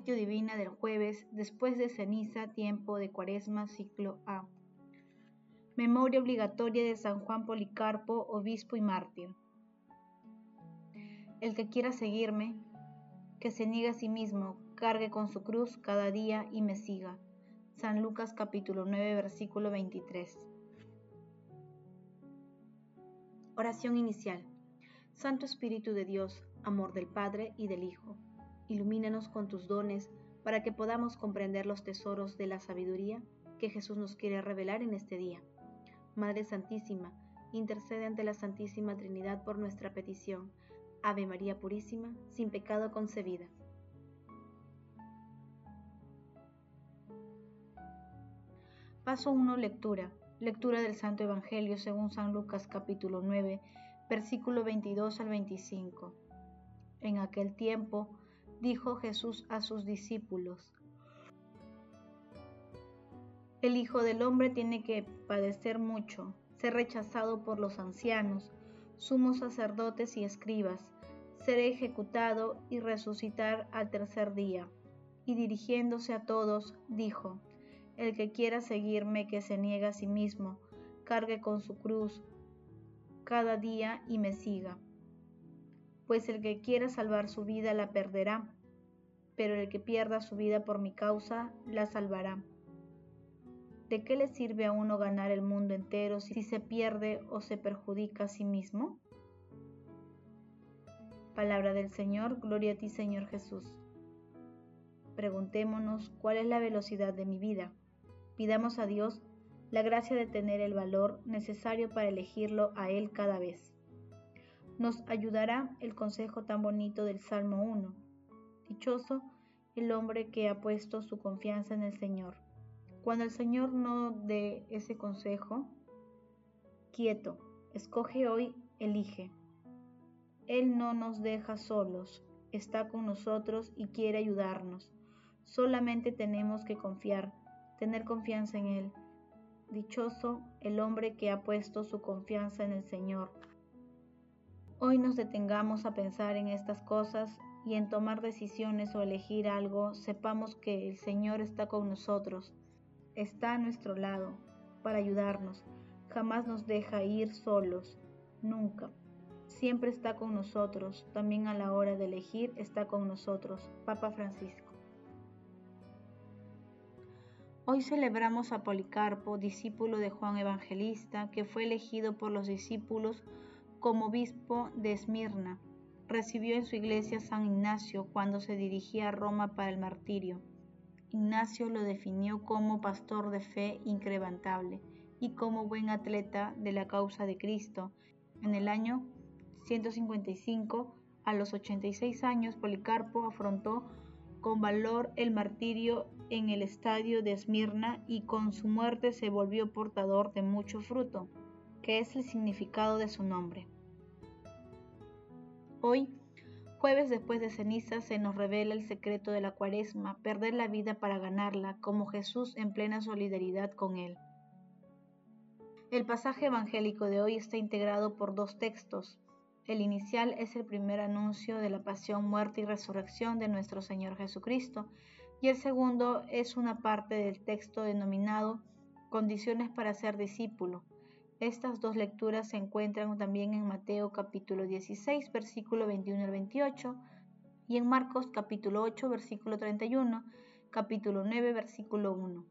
Lectio Divina del jueves, después de ceniza, tiempo de cuaresma, ciclo A. Memoria obligatoria de San Juan Policarpo, obispo y mártir. El que quiera seguirme, que se niegue a sí mismo, cargue con su cruz cada día y me siga. San Lucas capítulo 9, versículo 23. Oración inicial. Santo Espíritu de Dios, amor del Padre y del Hijo, ilumínanos con tus dones para que podamos comprender los tesoros de la sabiduría que Jesús nos quiere revelar en este día. Madre Santísima, intercede ante la Santísima Trinidad por nuestra petición. Ave María Purísima, sin pecado concebida. Paso 1. Lectura. Lectura del Santo Evangelio según San Lucas capítulo 9, versículo 22 al 25. En aquel tiempo dijo Jesús a sus discípulos, El Hijo del Hombre tiene que padecer mucho, ser rechazado por los ancianos, sumos sacerdotes y escribas, ser ejecutado y resucitar al tercer día. Y dirigiéndose a todos, dijo, El que quiera seguirme, que se niegue a sí mismo, cargue con su cruz cada día y me siga. Pues el que quiera salvar su vida la perderá, pero el que pierda su vida por mi causa la salvará. ¿De qué le sirve a uno ganar el mundo entero si se pierde o se perjudica a sí mismo? Palabra del Señor, gloria a ti Señor Jesús. Preguntémonos cuál es la velocidad de mi vida. Pidamos a Dios la gracia de tener el valor necesario para elegirlo a Él cada vez. Nos ayudará el consejo tan bonito del Salmo 1. Dichoso el hombre que ha puesto su confianza en el Señor cuando el Señor no dé ese consejo, quieto, escoge hoy, elige. Él no nos deja solos, está con nosotros y quiere ayudarnos. Solamente tenemos que confiar, tener confianza en Él. Dichoso el hombre que ha puesto su confianza en el Señor. Hoy nos detengamos a pensar en estas cosas y en tomar decisiones o elegir algo, sepamos que el Señor está con nosotros está a nuestro lado para ayudarnos. Jamás nos deja ir solos, nunca. Siempre está con nosotros, también a la hora de elegir está con nosotros. Papa Francisco. Hoy celebramos a Policarpo, discípulo de Juan Evangelista, que fue elegido por los discípulos como obispo de Esmirna. Recibió en su iglesia San Ignacio cuando se dirigía a Roma para el martirio. Ignacio lo definió como pastor de fe incrementable y como buen atleta de la causa de Cristo. En el año 155, a los 86 años, Policarpo afrontó con valor el martirio en el estadio de Esmirna y con su muerte se volvió portador de mucho fruto, que es el significado de su nombre. Hoy Jueves después de ceniza se nos revela el secreto de la cuaresma, perder la vida para ganarla, como Jesús en plena solidaridad con él. El pasaje evangélico de hoy está integrado por dos textos. El inicial es el primer anuncio de la pasión, muerte y resurrección de nuestro Señor Jesucristo, y el segundo es una parte del texto denominado Condiciones para ser discípulo, estas dos lecturas se encuentran también en Mateo capítulo 16, versículo 21 al 28, y en Marcos capítulo 8, versículo 31, capítulo 9, versículo 1.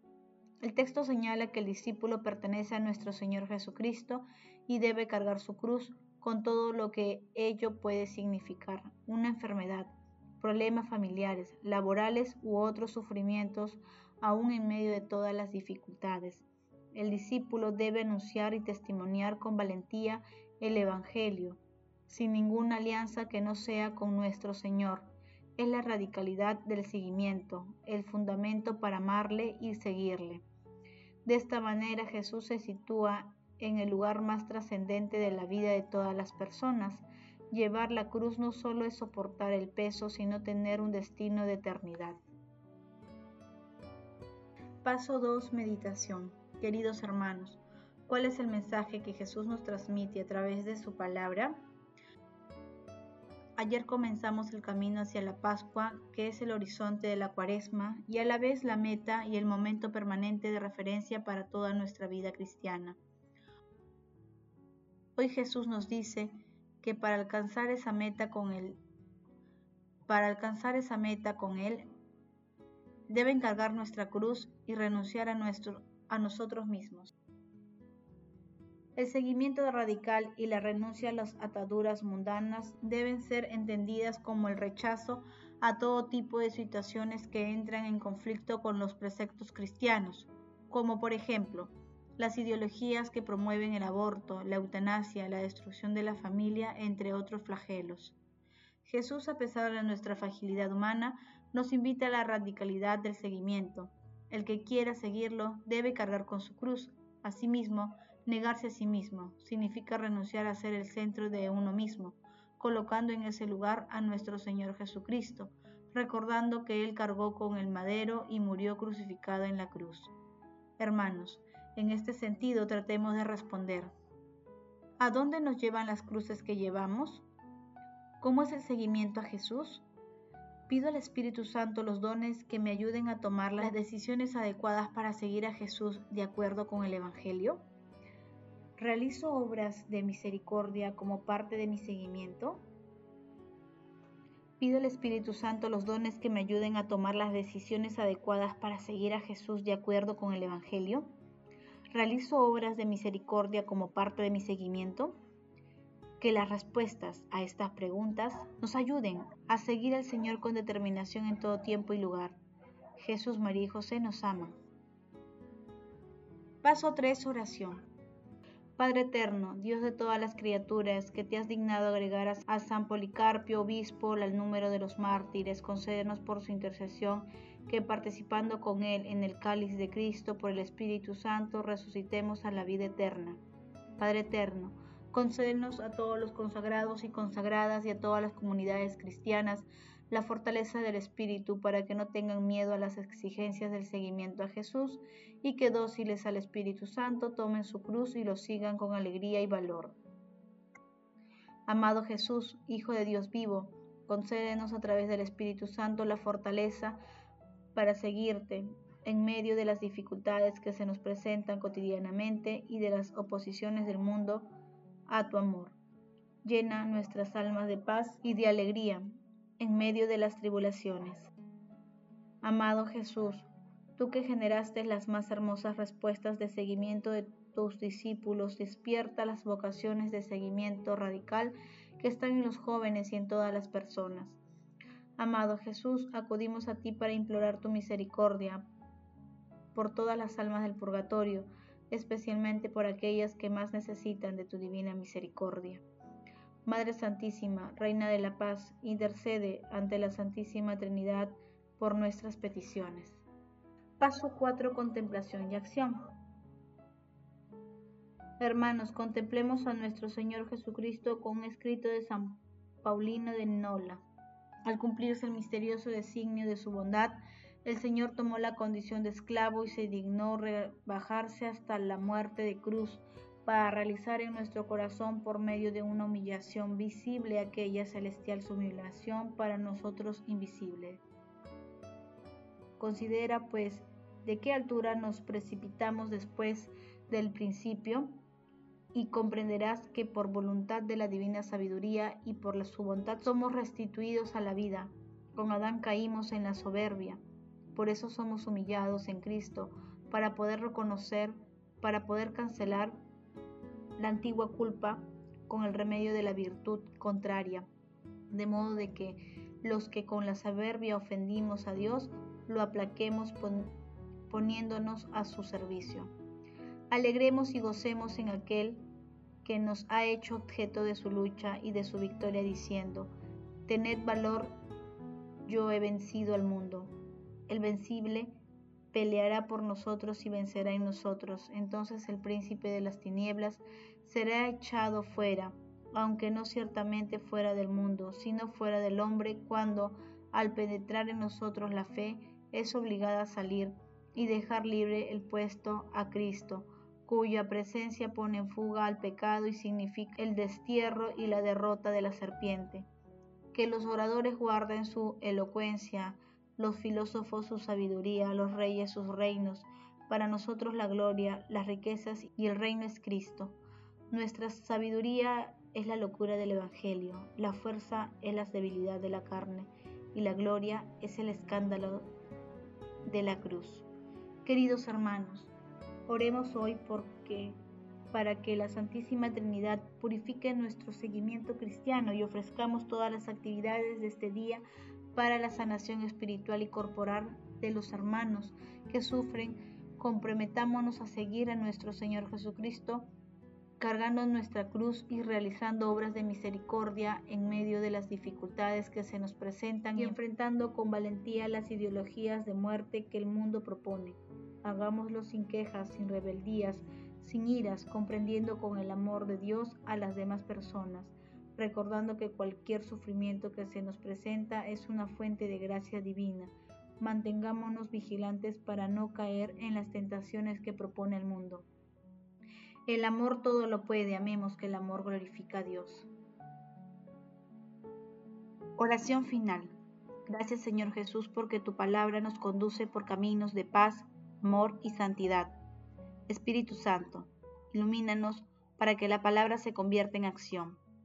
El texto señala que el discípulo pertenece a nuestro Señor Jesucristo y debe cargar su cruz con todo lo que ello puede significar, una enfermedad, problemas familiares, laborales u otros sufrimientos, aún en medio de todas las dificultades. El discípulo debe anunciar y testimoniar con valentía el Evangelio, sin ninguna alianza que no sea con nuestro Señor. Es la radicalidad del seguimiento, el fundamento para amarle y seguirle. De esta manera Jesús se sitúa en el lugar más trascendente de la vida de todas las personas. Llevar la cruz no solo es soportar el peso, sino tener un destino de eternidad. Paso 2. Meditación. Queridos hermanos, ¿cuál es el mensaje que Jesús nos transmite a través de su palabra? Ayer comenzamos el camino hacia la Pascua, que es el horizonte de la Cuaresma y a la vez la meta y el momento permanente de referencia para toda nuestra vida cristiana. Hoy Jesús nos dice que para alcanzar esa meta con él, para alcanzar esa meta con él, deben cargar nuestra cruz y renunciar a nuestro a nosotros mismos. El seguimiento radical y la renuncia a las ataduras mundanas deben ser entendidas como el rechazo a todo tipo de situaciones que entran en conflicto con los preceptos cristianos, como por ejemplo las ideologías que promueven el aborto, la eutanasia, la destrucción de la familia, entre otros flagelos. Jesús, a pesar de nuestra fragilidad humana, nos invita a la radicalidad del seguimiento. El que quiera seguirlo debe cargar con su cruz. Asimismo, Negarse a sí mismo significa renunciar a ser el centro de uno mismo, colocando en ese lugar a nuestro Señor Jesucristo, recordando que Él cargó con el madero y murió crucificado en la cruz. Hermanos, en este sentido tratemos de responder. ¿A dónde nos llevan las cruces que llevamos? ¿Cómo es el seguimiento a Jesús? Pido al Espíritu Santo los dones que me ayuden a tomar las decisiones adecuadas para seguir a Jesús de acuerdo con el Evangelio. ¿Realizo obras de misericordia como parte de mi seguimiento? Pido al Espíritu Santo los dones que me ayuden a tomar las decisiones adecuadas para seguir a Jesús de acuerdo con el Evangelio. ¿Realizo obras de misericordia como parte de mi seguimiento? Que las respuestas a estas preguntas nos ayuden a seguir al Señor con determinación en todo tiempo y lugar. Jesús, María y José nos aman. Paso 3. Oración. Padre eterno, Dios de todas las criaturas, que te has dignado agregar a San Policarpio, obispo, al número de los mártires, concédenos por su intercesión que participando con él en el cáliz de Cristo por el Espíritu Santo resucitemos a la vida eterna. Padre eterno, concédenos a todos los consagrados y consagradas y a todas las comunidades cristianas la fortaleza del Espíritu para que no tengan miedo a las exigencias del seguimiento a Jesús y que dóciles al Espíritu Santo tomen su cruz y lo sigan con alegría y valor. Amado Jesús, Hijo de Dios vivo, concédenos a través del Espíritu Santo la fortaleza para seguirte en medio de las dificultades que se nos presentan cotidianamente y de las oposiciones del mundo a tu amor. Llena nuestras almas de paz y de alegría en medio de las tribulaciones. Amado Jesús, tú que generaste las más hermosas respuestas de seguimiento de tus discípulos, despierta las vocaciones de seguimiento radical que están en los jóvenes y en todas las personas. Amado Jesús, acudimos a ti para implorar tu misericordia por todas las almas del purgatorio, especialmente por aquellas que más necesitan de tu divina misericordia. Madre Santísima, Reina de la Paz, intercede ante la Santísima Trinidad por nuestras peticiones. Paso 4. Contemplación y acción. Hermanos, contemplemos a nuestro Señor Jesucristo con un escrito de San Paulino de Nola. Al cumplirse el misterioso designio de su bondad, el Señor tomó la condición de esclavo y se dignó rebajarse hasta la muerte de cruz para realizar en nuestro corazón por medio de una humillación visible aquella celestial sublimación para nosotros invisible. Considera pues de qué altura nos precipitamos después del principio y comprenderás que por voluntad de la divina sabiduría y por su voluntad somos restituidos a la vida. Con Adán caímos en la soberbia, por eso somos humillados en Cristo, para poder reconocer, para poder cancelar la antigua culpa con el remedio de la virtud contraria, de modo de que los que con la soberbia ofendimos a Dios, lo aplaquemos poniéndonos a su servicio. Alegremos y gocemos en aquel que nos ha hecho objeto de su lucha y de su victoria, diciendo, Tened valor, yo he vencido al mundo. El vencible peleará por nosotros y vencerá en nosotros. Entonces el príncipe de las tinieblas será echado fuera, aunque no ciertamente fuera del mundo, sino fuera del hombre, cuando, al penetrar en nosotros la fe, es obligada a salir y dejar libre el puesto a Cristo, cuya presencia pone en fuga al pecado y significa el destierro y la derrota de la serpiente Que los oradores guarden su elocuencia, los filósofos su sabiduría, los reyes sus reinos. Para nosotros la gloria, las riquezas y el reino es Cristo. Nuestra sabiduría es la locura del Evangelio, la fuerza es la debilidad de la carne y la gloria es el escándalo de la cruz. Queridos hermanos, oremos hoy porque para que la Santísima Trinidad purifique nuestro seguimiento cristiano y ofrezcamos todas las actividades de este día para la sanación espiritual y corporal de los hermanos que sufren. Comprometámonos a seguir a nuestro Señor Jesucristo cargando nuestra cruz y realizando obras de misericordia en medio de las dificultades que se nos presentan y enfrentando con valentía las ideologías de muerte que el mundo propone. Hagámoslo sin quejas, sin rebeldías, sin iras, comprendiendo con el amor de Dios a las demás personas, recordando que cualquier sufrimiento que se nos presenta es una fuente de gracia divina. Mantengámonos vigilantes para no caer en las tentaciones que propone el mundo. El amor todo lo puede, amemos que el amor glorifica a Dios. Oración final. Gracias Señor Jesús porque tu palabra nos conduce por caminos de paz, amor y santidad. Espíritu Santo, ilumínanos para que la palabra se convierta en acción.